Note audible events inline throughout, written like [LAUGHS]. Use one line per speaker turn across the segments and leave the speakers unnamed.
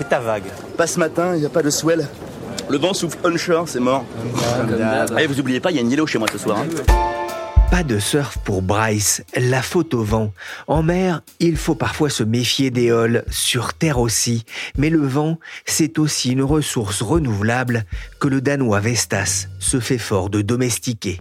Et ta vague
Pas ce matin, il n'y a pas de swell. Le vent souffle onshore, c'est mort. Allez, vous oubliez pas, il y a une îlot chez moi ce soir. hein.
Pas de surf pour Bryce, la faute au vent. En mer, il faut parfois se méfier des halles, sur terre aussi. Mais le vent, c'est aussi une ressource renouvelable que le Danois Vestas se fait fort de domestiquer.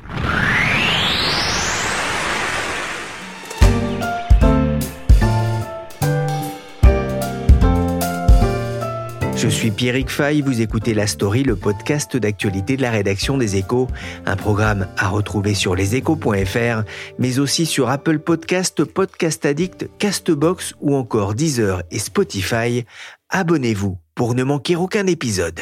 Je suis Pierrick Fay, vous écoutez La Story, le podcast d'actualité de la rédaction des Échos, un programme à retrouver sur leséchos.fr, mais aussi sur Apple Podcast, Podcast Addict, Castbox ou encore Deezer et Spotify. Abonnez-vous pour ne manquer aucun épisode.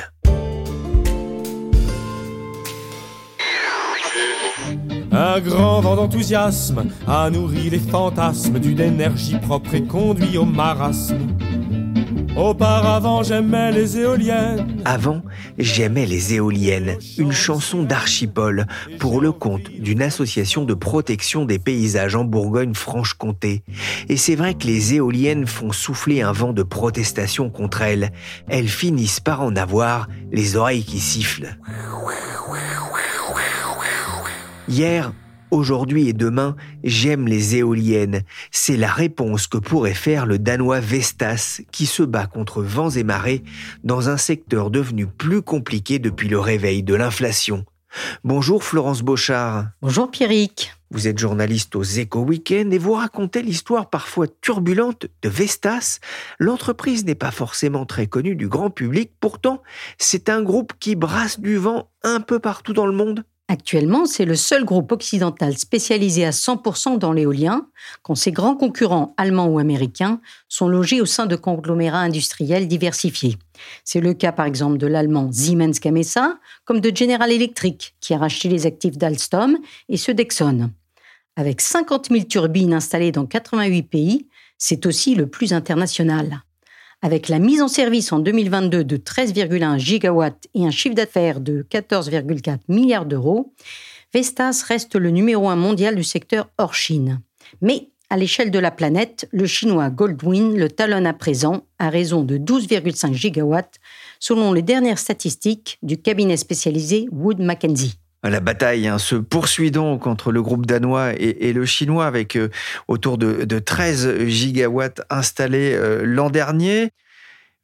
Un grand vent d'enthousiasme a nourri les fantasmes d'une énergie propre et conduit au marasme. Auparavant j'aimais les éoliennes.
Avant, j'aimais les éoliennes, une chanson d'Archipol pour le compte d'une association de protection des paysages en Bourgogne-Franche-Comté. Et c'est vrai que les éoliennes font souffler un vent de protestation contre elles. Elles finissent par en avoir les oreilles qui sifflent. Hier, aujourd'hui et demain, j'aime les éoliennes. C'est la réponse que pourrait faire le Danois Vestas, qui se bat contre vents et marées dans un secteur devenu plus compliqué depuis le réveil de l'inflation. Bonjour Florence Beauchard.
Bonjour Pierrick.
Vous êtes journaliste aux Éco Week-end et vous racontez l'histoire parfois turbulente de Vestas. L'entreprise n'est pas forcément très connue du grand public, pourtant c'est un groupe qui brasse du vent un peu partout dans le monde.
Actuellement, c'est le seul groupe occidental spécialisé à 100% dans l'éolien, quand ses grands concurrents allemands ou américains sont logés au sein de conglomérats industriels diversifiés. C'est le cas par exemple de l'allemand Siemens Gamesa, comme de General Electric, qui a racheté les actifs d'Alstom, et ceux d'Exxon. Avec 50 000 turbines installées dans 88 pays, c'est aussi le plus international. Avec la mise en service en 2022 de 13,1 gigawatts et un chiffre d'affaires de 14,4 milliards d'euros, Vestas reste le numéro un mondial du secteur hors Chine. Mais à l'échelle de la planète, le chinois Goldwind le talonne à présent à raison de 12,5 gigawatts, selon les dernières statistiques du cabinet spécialisé Wood Mackenzie.
La bataille hein, se poursuit donc entre le groupe danois et, le chinois avec euh, autour de, de, 13 gigawatts installés euh, l'an dernier.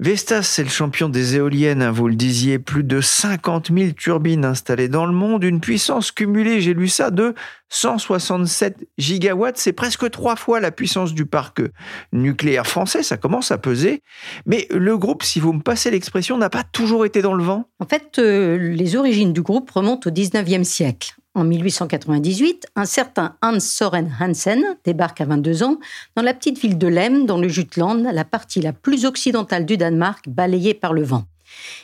Vestas, c'est le champion des éoliennes, hein, vous le disiez, plus de 50 000 turbines installées dans le monde, une puissance cumulée, j'ai lu ça, de 167 gigawatts, c'est presque trois fois la puissance du parc nucléaire français, ça commence à peser. Mais le groupe, si vous me passez l'expression, n'a pas toujours été dans le vent.
En fait, euh, les origines du groupe remontent au 19e siècle. En 1898, un certain Hans Soren Hansen débarque à 22 ans dans la petite ville de Lem, dans le Jutland, la partie la plus occidentale du Danemark, balayée par le vent.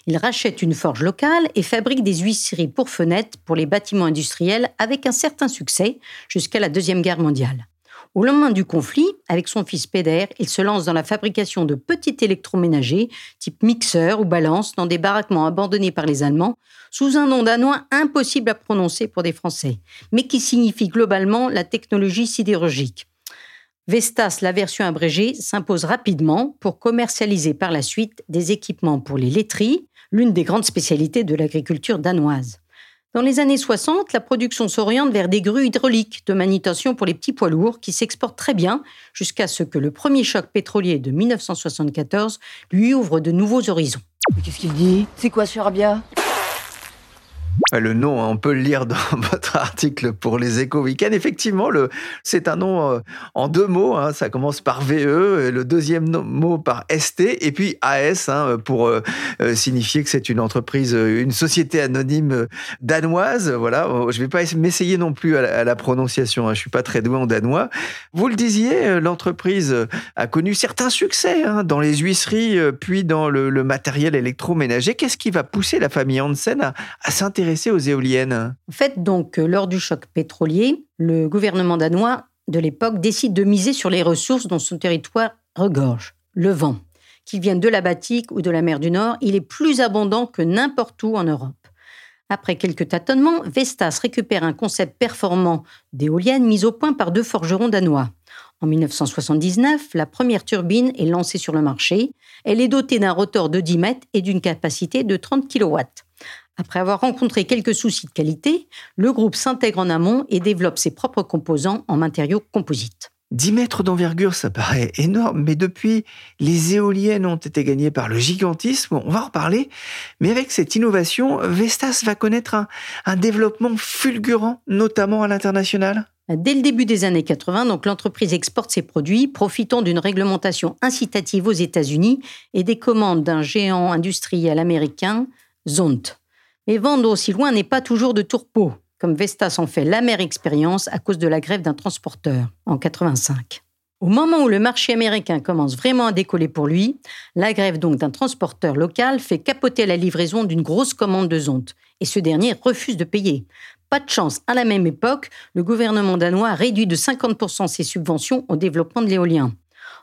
Il rachète une forge locale et fabrique des huisseries pour fenêtres pour les bâtiments industriels avec un certain succès jusqu'à la Deuxième Guerre mondiale. Au lendemain du conflit, avec son fils Peder, il se lance dans la fabrication de petits électroménagers, type mixeur ou balance, dans des baraquements abandonnés par les Allemands, sous un nom danois impossible à prononcer pour des Français, mais qui signifie globalement la technologie sidérurgique. Vestas, la version abrégée, s'impose rapidement pour commercialiser par la suite des équipements pour les laiteries, l'une des grandes spécialités de l'agriculture danoise. Dans les années 60, la production s'oriente vers des grues hydrauliques de manutention pour les petits poids lourds qui s'exportent très bien jusqu'à ce que le premier choc pétrolier de 1974 lui ouvre de nouveaux horizons.
Qu'est-ce qu'il dit? C'est quoi ce
Le nom, hein, on peut le lire dans [LAUGHS] votre article pour les échos week-end. Effectivement, c'est un nom euh, en deux mots. Hein. ça commence par VE, le deuxième mot par ST, et puis AS hein, pour euh, euh, signifier que c'est une entreprise, une société anonyme danoise. Voilà, je ne vais pas m'essayer non plus à la, prononciation. Je suis pas très doué en danois. Vous le disiez, l'entreprise a connu certains succès dans les huisseries, puis dans le, matériel électroménager. Qu'est-ce qui va pousser la famille Hansen à s'intéresser aux éoliennes
En fait, donc, euh, lors du choc pétrolier, le gouvernement danois de l'époque décide de miser sur les ressources dont son territoire regorge. Le vent, qu'il vienne de la Baltique ou de la mer du Nord, il est plus abondant que n'importe où en Europe. Après quelques tâtonnements, Vestas récupère un concept performant d'éolienne mis au point par deux forgerons danois. En 1979, la première turbine est lancée sur le marché. Elle est dotée d'un rotor de 10 mètres et d'une capacité de 30 kW. Après avoir rencontré quelques soucis de qualité, le groupe s'intègre en amont et développe ses propres composants en matériaux composites.
10 mètres d'envergure, ça paraît énorme, mais depuis, les éoliennes ont été gagnées par le gigantisme, on va en reparler, mais avec cette innovation, Vestas va connaître un, un développement fulgurant, notamment à l'international?
Dès le début des années 80, donc l'entreprise exporte ses produits, profitant d'une réglementation incitative aux États-Unis et des commandes d'un géant industriel américain, Zont. Mais vendre aussi loin n'est pas toujours de tourpeau, comme Vestas en fait l'amère expérience à cause de la grève d'un transporteur en 85. Au moment où le marché américain commence vraiment à décoller pour lui, la grève donc d'un transporteur local fait capoter la livraison d'une grosse commande de Zonte, et ce dernier refuse de payer. Pas de chance, à la même époque, le gouvernement danois réduit de 50% ses subventions au développement de l'éolien.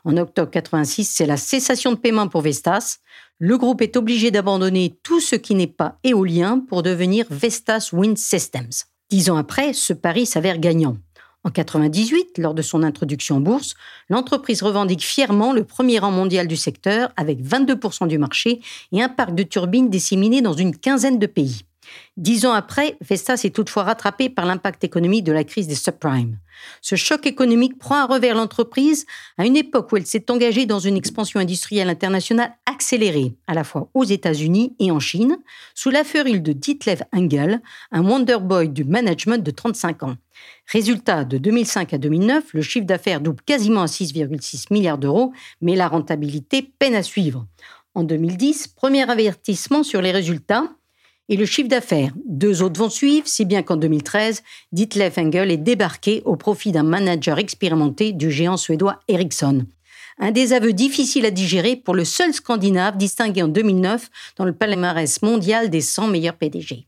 En octobre 86, c'est la cessation de paiement pour Vestas. Le groupe est obligé d'abandonner tout ce qui n'est pas éolien pour devenir Vestas Wind Systems. Dix ans après, ce pari s'avère gagnant. En 98, lors de son introduction en bourse, l'entreprise revendique fièrement le premier rang mondial du secteur avec 22% du marché et un parc de turbines disséminé dans une quinzaine de pays. Dix ans après, Vestas est toutefois rattrapé par l'impact économique de la crise des subprimes. Ce choc économique prend à revers l'entreprise à une époque où elle s'est engagée dans une expansion industrielle internationale accélérée, à la fois aux États-Unis et en Chine, sous la férule de Ditlev Engel, un Wonderboy du management de 35 ans. Résultat, de 2005 à 2009, le chiffre d'affaires double quasiment à 6,6 milliards d'euros, mais la rentabilité peine à suivre. En 2010, premier avertissement sur les résultats, et le chiffre d'affaires. Deux autres vont suivre, si bien qu'en 2013, Ditlev Engel est débarqué au profit d'un manager expérimenté du géant suédois Ericsson. Un des aveux difficiles à digérer pour le seul Scandinave distingué en 2009 dans le palmarès mondial des 100 meilleurs PDG.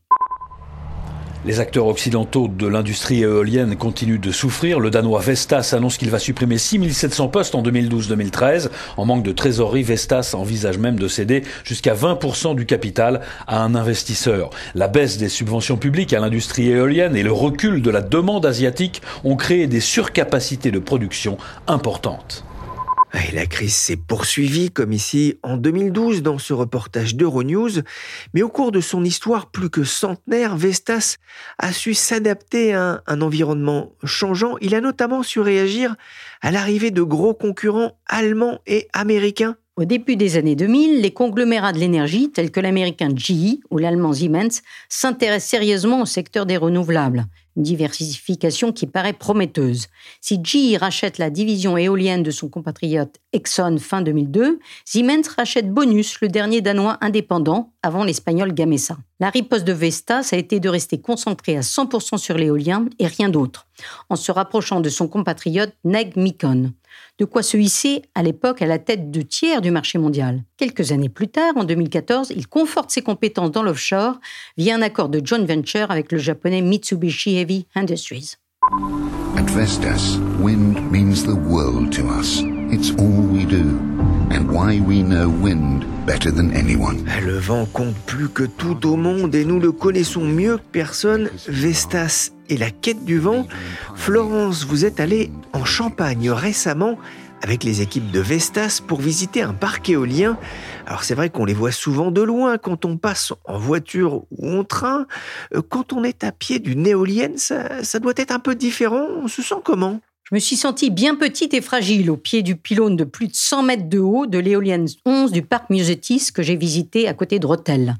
Les acteurs occidentaux de l'industrie éolienne continuent de souffrir. Le Danois Vestas annonce qu'il va supprimer 6700 postes en 2012-2013. En manque de trésorerie, Vestas envisage même de céder jusqu'à 20% du capital à un investisseur. La baisse des subventions publiques à l'industrie éolienne et le recul de la demande asiatique ont créé des surcapacités de production importantes.
La crise s'est poursuivie, comme ici en 2012 dans ce reportage d'Euronews, mais au cours de son histoire plus que centenaire, Vestas a su s'adapter à un, environnement changeant. Il a notamment su réagir à l'arrivée de gros concurrents allemands et américains.
Au début des années 2000, les conglomérats de l'énergie, tels que l'américain GE ou l'allemand Siemens, s'intéressent sérieusement au secteur des renouvelables diversification qui paraît prometteuse. Si GE rachète la division éolienne de son compatriote Exxon fin 2002, Siemens rachète Bonus, le dernier danois indépendant, avant l'espagnol Gamesa. La riposte de Vestas a été de rester concentrée à 100% sur l'éolien et rien d'autre, en se rapprochant de son compatriote Neg Mikon. De quoi se hisser à l'époque à la tête de tiers du marché mondial. Quelques années plus tard, en 2014, il conforte ses compétences dans l'offshore via un accord de joint venture avec le japonais Mitsubishi Heavy Industries.
It's all we do. And why we know wind better than anyone.
Le vent compte plus que tout au monde et nous le connaissons mieux que personne. Vestas et la quête du vent. Florence, vous êtes allée en Champagne récemment avec les équipes de Vestas pour visiter un parc éolien. Alors c'est vrai qu'on les voit souvent de loin quand on passe en voiture ou en train. Euh, quand on est à pied d'une éolienne, ça, ça doit être un peu différent. On se sent comment?
Je me suis sentie bien petite et fragile au pied du pylône de plus de 100 mètres de haut de l'éolienne 11 du parc Musetis que j'ai visité à côté de Rotel.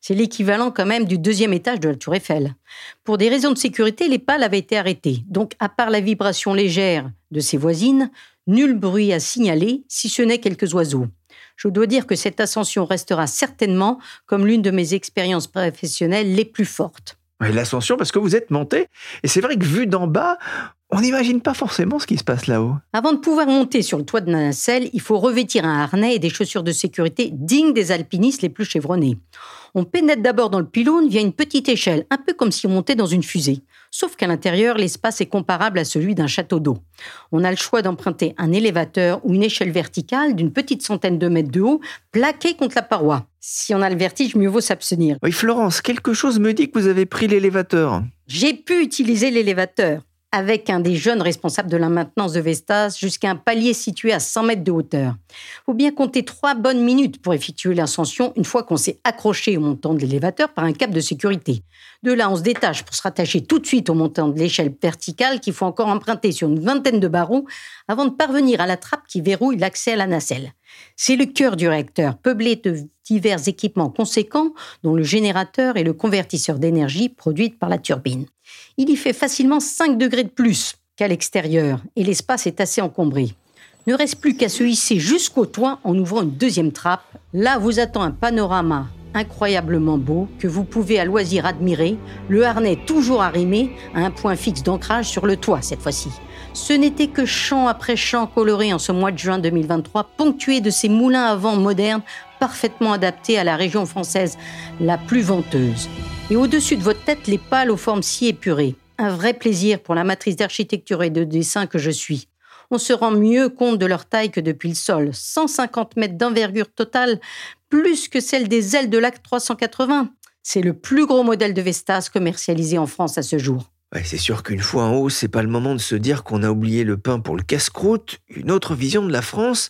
C'est l'équivalent quand même du deuxième étage de la tour Eiffel. Pour des raisons de sécurité, les pales avaient été arrêtées. Donc, à part la vibration légère de ses voisines, nul bruit à signaler, si ce n'est quelques oiseaux. Je dois dire que cette ascension restera certainement comme l'une de mes expériences professionnelles les plus fortes.
L'ascension, parce que vous êtes monté, et c'est vrai que vu d'en bas, on n'imagine pas forcément ce qui se passe là-haut.
Avant de pouvoir monter sur le toit de la nacelle, il faut revêtir un harnais et des chaussures de sécurité dignes des alpinistes les plus chevronnés. On pénètre d'abord dans le pylône via une petite échelle, un peu comme si on montait dans une fusée. Sauf qu'à l'intérieur, l'espace est comparable à celui d'un château d'eau. On a le choix d'emprunter un élévateur ou une échelle verticale d'une petite centaine de mètres de haut, plaquée contre la paroi. Si on a le vertige, mieux vaut s'abstenir.
Oui, Florence, quelque chose me dit que vous avez pris l'élévateur.
J'ai pu utiliser l'élévateur avec un des jeunes responsables de la maintenance de Vestas jusqu'à un palier situé à 100 mètres de hauteur. Faut bien compter trois bonnes minutes pour effectuer l'ascension une fois qu'on s'est accroché au montant de l'élévateur par un câble de sécurité. De là, on se détache pour se rattacher tout de suite au montant de l'échelle verticale qu'il faut encore emprunter sur une vingtaine de barreaux avant de parvenir à la trappe qui verrouille l'accès à la nacelle. C'est le cœur du réacteur, peuplé de divers équipements conséquents, dont le générateur et le convertisseur d'énergie produite par la turbine il y fait facilement 5 degrés de plus qu'à l'extérieur et l'espace est assez encombré. Ne reste plus qu'à se hisser jusqu'au toit en ouvrant une deuxième trappe. Là vous attend un panorama incroyablement beau que vous pouvez à loisir admirer, le harnais toujours arrimé à un point fixe d'ancrage sur le toit cette fois-ci. Ce n'était que champ après champ coloré en ce mois de juin 2023, ponctué de ces moulins à vent modernes parfaitement adaptés à la région française la plus venteuse et au-dessus de votre tête les pales aux formes si épurées. Un vrai plaisir pour la matrice d'architecture et de dessin que je suis. On se rend mieux compte de leur taille que depuis le sol. 150 mètres d'envergure totale, plus que celle des ailes de l'Ac 380. C'est le plus gros modèle de Vestas commercialisé en France à ce jour
c'est sûr qu'une fois en haut, c'est pas le moment de se dire qu'on a oublié le pain pour le casse-croûte. Une autre vision de la France.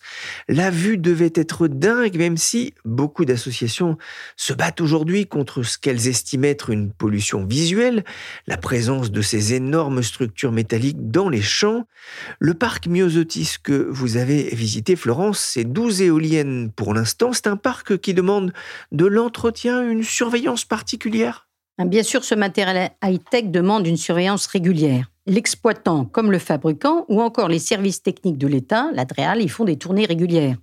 La vue devait être dingue, même si beaucoup d'associations se battent aujourd'hui contre ce qu'elles estiment être une pollution visuelle, la présence de ces énormes structures métalliques dans les champs. Le parc Myosotis que vous avez visité, Florence, c'est 12 éoliennes pour l'instant. C'est un parc qui demande de l'entretien, une surveillance particulière.
Hein, bien sûr, ce matériel high-tech demande une surveillance régulière. L'exploitant comme le fabricant ou encore les services techniques de l'État, l'ADREAL, ils font des tournées régulières.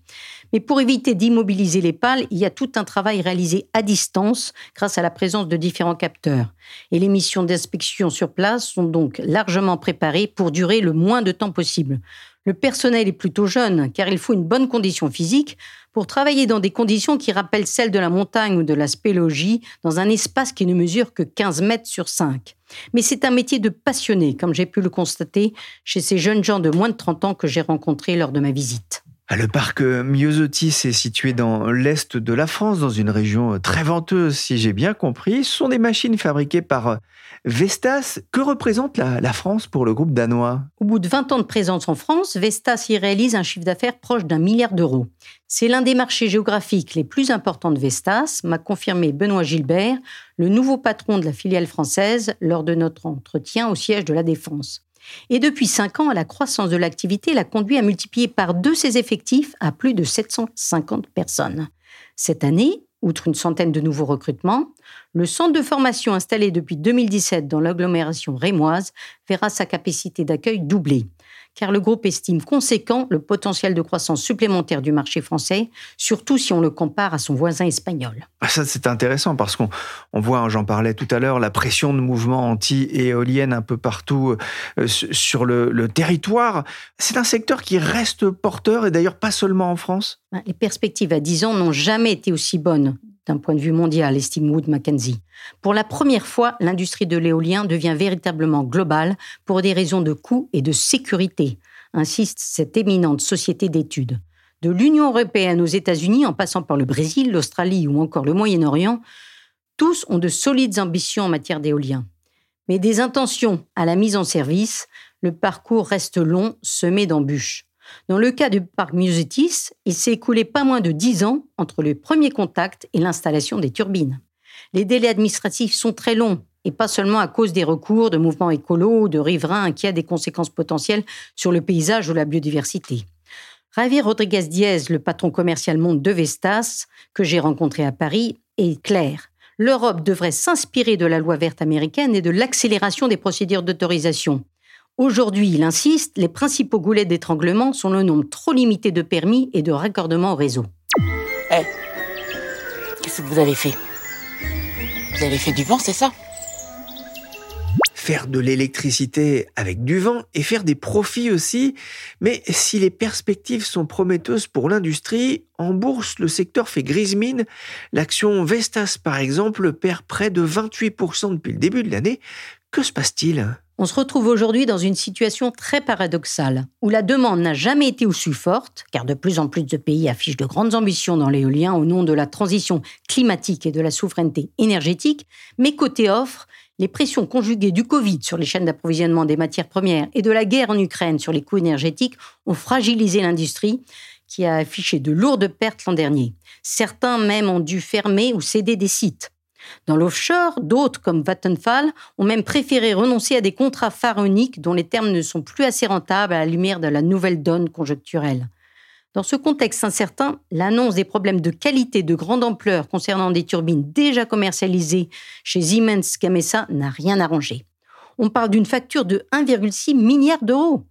Mais pour éviter d'immobiliser les pales, il y a tout un travail réalisé à distance grâce à la présence de différents capteurs. Et les missions d'inspection sur place sont donc largement préparées pour durer le moins de temps possible. Le personnel est plutôt jeune car il faut une bonne condition physique pour travailler dans des conditions qui rappellent celles de la montagne ou de la spélogie dans un espace qui ne mesure que 15 mètres sur 5. Mais c'est un métier de passionné, comme j'ai pu le constater chez ces jeunes gens de moins de 30 ans que j'ai rencontrés lors de ma visite.
Ah, le parc Myosotis est situé dans l'est de la France, dans une région très venteuse, si j'ai bien compris. Ce sont des machines fabriquées par Vestas. Que représente la, la, France pour le groupe danois?
Au bout de 20 ans de présence en France, Vestas y réalise un chiffre d'affaires proche d'un milliard d'euros. C'est l'un des marchés géographiques les plus importants de Vestas, m'a confirmé Benoît Gilbert, le nouveau patron de la filiale française, lors de notre entretien au siège de la Défense. Et depuis cinq ans, la croissance de l'activité l'a conduit à multiplier par deux ses effectifs à plus de 750 personnes. Cette année, outre une centaine de nouveaux recrutements, le centre de formation installé depuis 2017 dans l'agglomération rémoise verra sa capacité d'accueil doubler car le groupe estime conséquent le potentiel de croissance supplémentaire du marché français, surtout si on le compare à son voisin espagnol.
Ah, ça, c'est intéressant parce qu'on voit, j'en parlais tout à l'heure, la pression de mouvements anti-éoliennes un peu partout euh, sur le, le territoire. C'est un secteur qui reste porteur et d'ailleurs pas seulement en France?
Ben, les perspectives à 10 ans n'ont jamais été aussi bonnes d'un point de vue mondial, estime Wood Mackenzie. Pour la première fois, l'industrie de l'éolien devient véritablement globale pour des raisons de coût et de sécurité, insiste cette éminente société d'études. De l'Union européenne aux États-Unis, en passant par le Brésil, l'Australie ou encore le Moyen-Orient, tous ont de solides ambitions en matière d'éolien. Mais des intentions à la mise en service, le parcours reste long, semé d'embûches. Dans le cas du parc Musetis, il s'est écoulé pas moins de 10 ans entre le premier contact et l'installation des turbines. Les délais administratifs sont très longs, et pas seulement à cause des recours de mouvements écolos ou de riverains inquiets des conséquences potentielles sur le paysage ou la biodiversité. Javier Rodriguez Diez, le patron commercial monde de Vestas, que j'ai rencontré à Paris, est clair. L'Europe devrait s'inspirer de la loi verte américaine et de l'accélération des procédures d'autorisation. Aujourd'hui, il insiste, les principaux goulets d'étranglement sont le nombre trop limité de permis et de raccordements au réseau.
Eh, qu'est-ce que vous avez fait? Vous avez fait du vent, c'est ça?
Faire de l'électricité avec du vent et faire des profits aussi. Mais si les perspectives sont prometteuses pour l'industrie, en bourse, le secteur fait grise mine. L'action Vestas, par exemple, perd près de 28% depuis le début de l'année. Que se passe-t-il?
On se retrouve aujourd'hui dans une situation très paradoxale, où la demande n'a jamais été aussi forte, car de plus en plus de pays affichent de grandes ambitions dans l'éolien au nom de la transition climatique et de la souveraineté énergétique, mais côté offre, les pressions conjuguées du Covid sur les chaînes d'approvisionnement des matières premières et de la guerre en Ukraine sur les coûts énergétiques ont fragilisé l'industrie qui a affiché de lourdes pertes l'an dernier. Certains même ont dû fermer ou céder des sites. Dans l'offshore, d'autres, comme Vattenfall, ont même préféré renoncer à des contrats pharaoniques dont les termes ne sont plus assez rentables à la lumière de la nouvelle donne conjoncturelle. Dans ce contexte incertain, l'annonce des problèmes de qualité de grande ampleur concernant des turbines déjà commercialisées chez Siemens Gamesa n'a rien arrangé. On parle d'une facture de 1,6 milliard d'euros.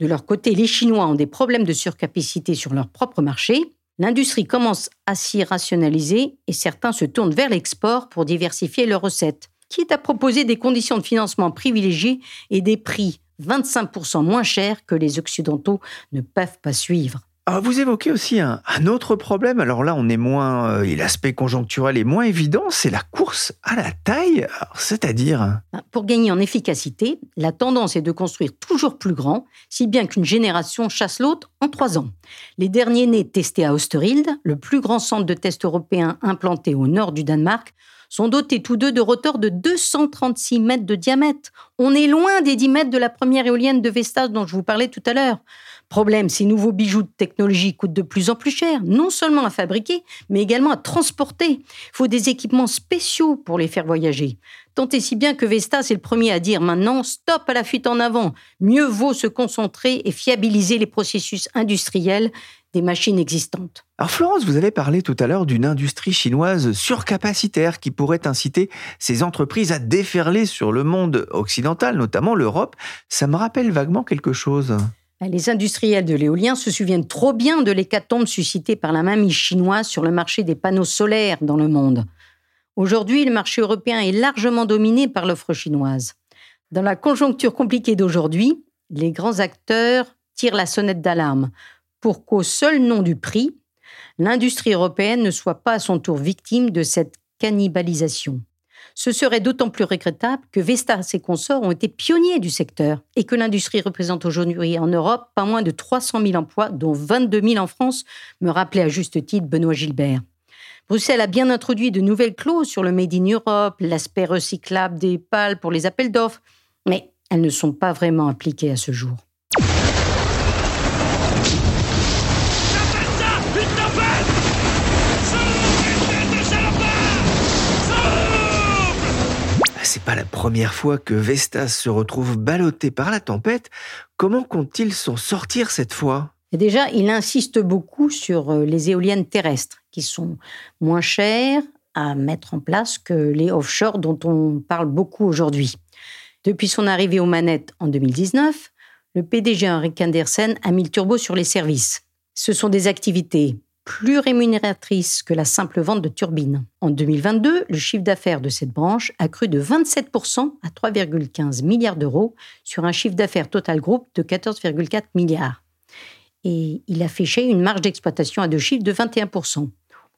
De leur côté, les Chinois ont des problèmes de surcapacité sur leur propre marché. L'industrie commence à s'y rationaliser et certains se tournent vers l'export pour diversifier leurs recettes, quitte à proposer des conditions de financement privilégiées et des prix 25% moins chers que les Occidentaux ne peuvent pas suivre?
Ah, vous évoquez aussi un, autre problème. Alors là, on est moins, euh, l'aspect conjoncturel est moins évident, c'est la course à la taille. C'est-à-dire
bah, Pour gagner en efficacité, la tendance est de construire toujours plus grand, si bien qu'une génération chasse l'autre en trois ans. Les derniers nés testés à Osterhild, le plus grand centre de test européen implanté au nord du Danemark, sont dotés tous deux de rotors de 236 mètres de diamètre. On est loin des 10 mètres de la première éolienne de Vestas dont je vous parlais tout à l'heure. Problème, ces nouveaux bijoux de technologie coûtent de plus en plus cher, non seulement à fabriquer, mais également à transporter. Il faut des équipements spéciaux pour les faire voyager. Tant et si bien que Vestas est le premier à dire maintenant stop à la fuite en avant. Mieux vaut se concentrer et fiabiliser les processus industriels des machines existantes.
Alors Florence, vous avez parlé tout à l'heure d'une industrie chinoise surcapacitaire qui pourrait inciter ces entreprises à déferler sur le monde occidental, notamment l'Europe. Ça me rappelle vaguement quelque chose.
Ben, les industriels de l'éolien se souviennent trop bien de l'hécatombe suscitée par la mamie chinoise sur le marché des panneaux solaires dans le monde. Aujourd'hui, le marché européen est largement dominé par l'offre chinoise. Dans la conjoncture compliquée d'aujourd'hui, les grands acteurs tirent la sonnette d'alarme pour qu'au seul nom du prix, l'industrie européenne ne soit pas à son tour victime de cette cannibalisation. Ce serait d'autant plus regrettable que Vestas et consorts ont été pionniers du secteur et que l'industrie représente aujourd'hui en Europe pas moins de 300 000 emplois, dont 22 000 en France, me rappelait à juste titre Benoît Gilbert. Bruxelles a bien introduit de nouvelles clauses sur le Made in Europe, l'aspect recyclable des pales pour les appels d'offres, mais elles ne sont pas vraiment appliquées à ce jour.
C'est pas la première fois que Vestas se retrouve ballotté par la tempête. Comment compte-t-il s'en sortir cette fois?
Déjà, il insiste beaucoup sur euh, les éoliennes terrestres, qui sont moins chères à mettre en place que les offshore dont on parle beaucoup aujourd'hui. Depuis son arrivée aux manettes en 2019, le PDG Henrik Andersen a mis le turbo sur les services. Ce sont des activités plus rémunératrice que la simple vente de turbines. En 2022, le chiffre d'affaires de cette branche a cru de 27% à 3,15 milliards d'euros sur un chiffre d'affaires total groupe de 14,4 milliards. Et il affichait une marge d'exploitation à deux chiffres de 21%.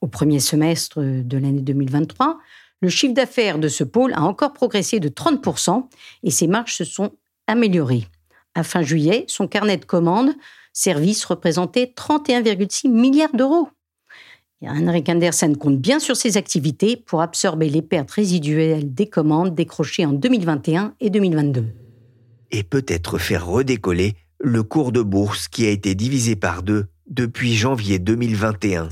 Au premier semestre de l'année 2023, le chiffre d'affaires de ce pôle a encore progressé de 30% et ses marges se sont améliorées. À fin juillet, son carnet de commandes service représentait 31,6 milliards d'euros. Henrik Andersen compte bien sur ses activités pour absorber les pertes résiduelles des commandes décrochées en 2021 et 2022.
Et peut-être faire redécoller le cours de bourse qui a été divisé par deux depuis janvier 2021.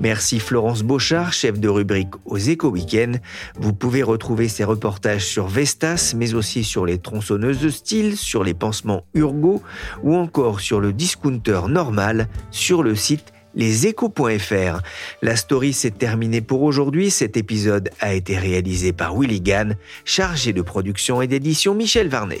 Merci Florence Beauchard, chef de rubrique aux Éco Week-end. Vous pouvez retrouver ces reportages sur Vestas, mais aussi sur les tronçonneuses de style, sur les pansements Urgo ou encore sur le discounter normal sur le site leséchos.fr. La story s'est terminée pour aujourd'hui. Cet épisode a été réalisé par Willy Gann, chargé de production et d'édition Michel Varnet.